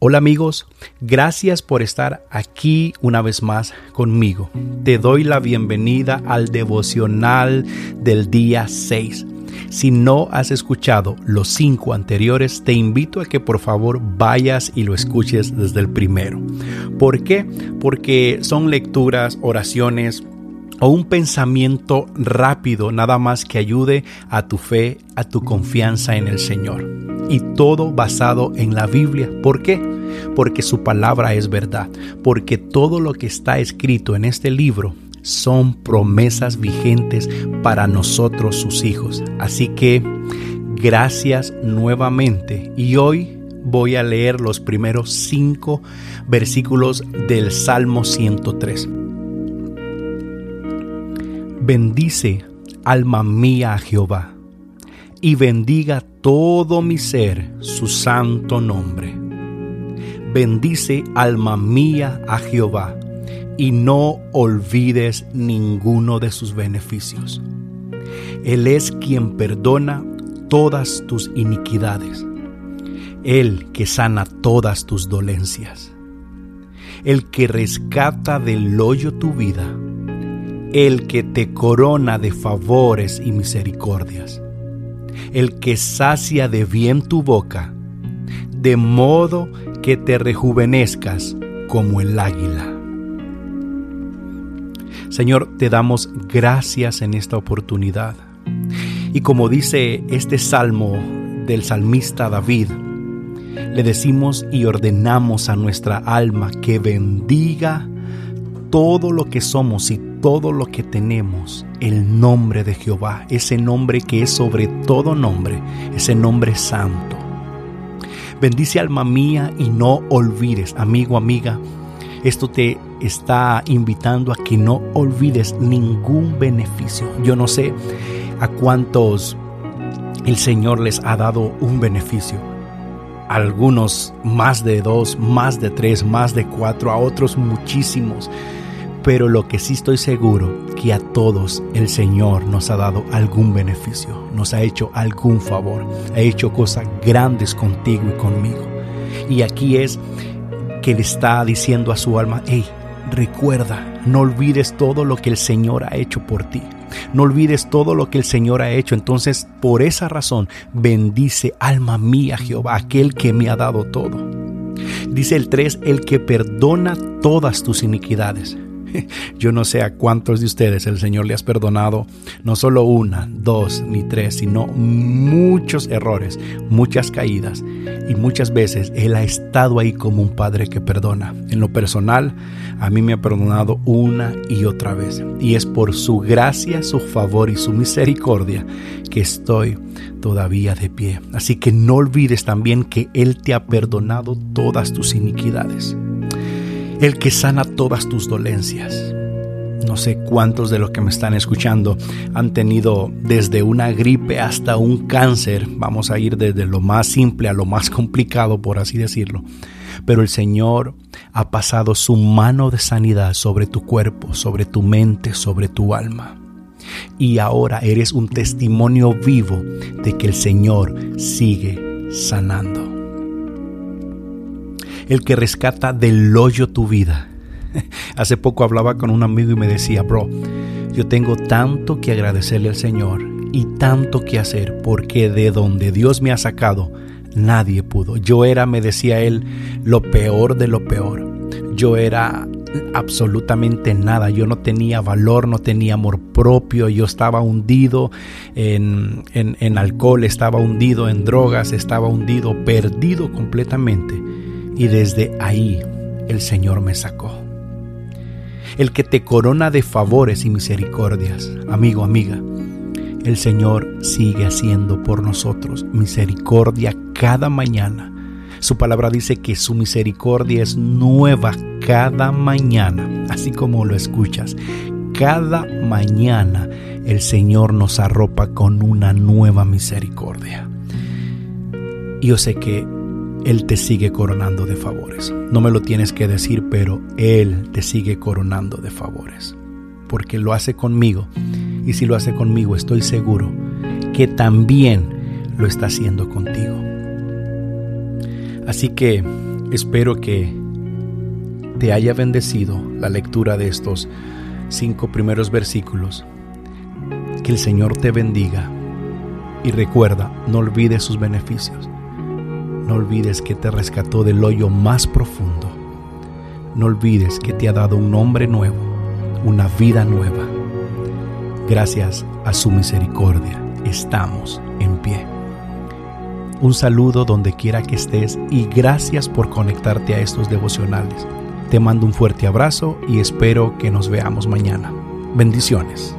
Hola amigos, gracias por estar aquí una vez más conmigo. Te doy la bienvenida al devocional del día 6. Si no has escuchado los cinco anteriores, te invito a que por favor vayas y lo escuches desde el primero. ¿Por qué? Porque son lecturas, oraciones, o un pensamiento rápido nada más que ayude a tu fe, a tu confianza en el Señor y todo basado en la Biblia. ¿Por qué? Porque su palabra es verdad, porque todo lo que está escrito en este libro son promesas vigentes para nosotros sus hijos. Así que gracias nuevamente y hoy voy a leer los primeros cinco versículos del Salmo 103. Bendice, alma mía, a Jehová y bendiga todo mi ser su santo nombre. Bendice alma mía a Jehová y no olvides ninguno de sus beneficios. Él es quien perdona todas tus iniquidades, Él que sana todas tus dolencias, el que rescata del hoyo tu vida, el que te corona de favores y misericordias el que sacia de bien tu boca, de modo que te rejuvenezcas como el águila. Señor, te damos gracias en esta oportunidad. Y como dice este salmo del salmista David, le decimos y ordenamos a nuestra alma que bendiga todo lo que somos y todo lo que tenemos el nombre de Jehová, ese nombre que es sobre todo nombre, ese nombre santo. Bendice alma mía y no olvides, amigo, amiga, esto te está invitando a que no olvides ningún beneficio. Yo no sé a cuántos el Señor les ha dado un beneficio. algunos más de dos, más de tres, más de cuatro, a otros muchísimos pero lo que sí estoy seguro que a todos el Señor nos ha dado algún beneficio, nos ha hecho algún favor, ha hecho cosas grandes contigo y conmigo. Y aquí es que le está diciendo a su alma, hey, recuerda, no olvides todo lo que el Señor ha hecho por ti. No olvides todo lo que el Señor ha hecho. Entonces, por esa razón, bendice alma mía Jehová, aquel que me ha dado todo. Dice el 3, el que perdona todas tus iniquidades. Yo no sé a cuántos de ustedes el Señor le has perdonado no solo una, dos ni tres, sino muchos errores, muchas caídas. Y muchas veces Él ha estado ahí como un padre que perdona. En lo personal, a mí me ha perdonado una y otra vez. Y es por su gracia, su favor y su misericordia que estoy todavía de pie. Así que no olvides también que Él te ha perdonado todas tus iniquidades el que sana todas tus dolencias. No sé cuántos de los que me están escuchando han tenido desde una gripe hasta un cáncer. Vamos a ir desde lo más simple a lo más complicado, por así decirlo. Pero el Señor ha pasado su mano de sanidad sobre tu cuerpo, sobre tu mente, sobre tu alma. Y ahora eres un testimonio vivo de que el Señor sigue sanando el que rescata del hoyo tu vida. Hace poco hablaba con un amigo y me decía, bro, yo tengo tanto que agradecerle al Señor y tanto que hacer porque de donde Dios me ha sacado, nadie pudo. Yo era, me decía él, lo peor de lo peor. Yo era absolutamente nada. Yo no tenía valor, no tenía amor propio. Yo estaba hundido en, en, en alcohol, estaba hundido en drogas, estaba hundido, perdido completamente y desde ahí el Señor me sacó. El que te corona de favores y misericordias, amigo, amiga, el Señor sigue haciendo por nosotros misericordia cada mañana. Su palabra dice que su misericordia es nueva cada mañana, así como lo escuchas. Cada mañana el Señor nos arropa con una nueva misericordia. Yo sé que él te sigue coronando de favores. No me lo tienes que decir, pero Él te sigue coronando de favores. Porque lo hace conmigo. Y si lo hace conmigo, estoy seguro que también lo está haciendo contigo. Así que Espero que te haya bendecido la lectura de estos cinco primeros versículos. Que el Señor te bendiga y recuerda, no olvides sus beneficios. No olvides que te rescató del hoyo más profundo. No olvides que te ha dado un nombre nuevo, una vida nueva. Gracias a su misericordia estamos en pie. Un saludo donde quiera que estés y gracias por conectarte a estos devocionales. Te mando un fuerte abrazo y espero que nos veamos mañana. Bendiciones.